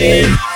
Hey.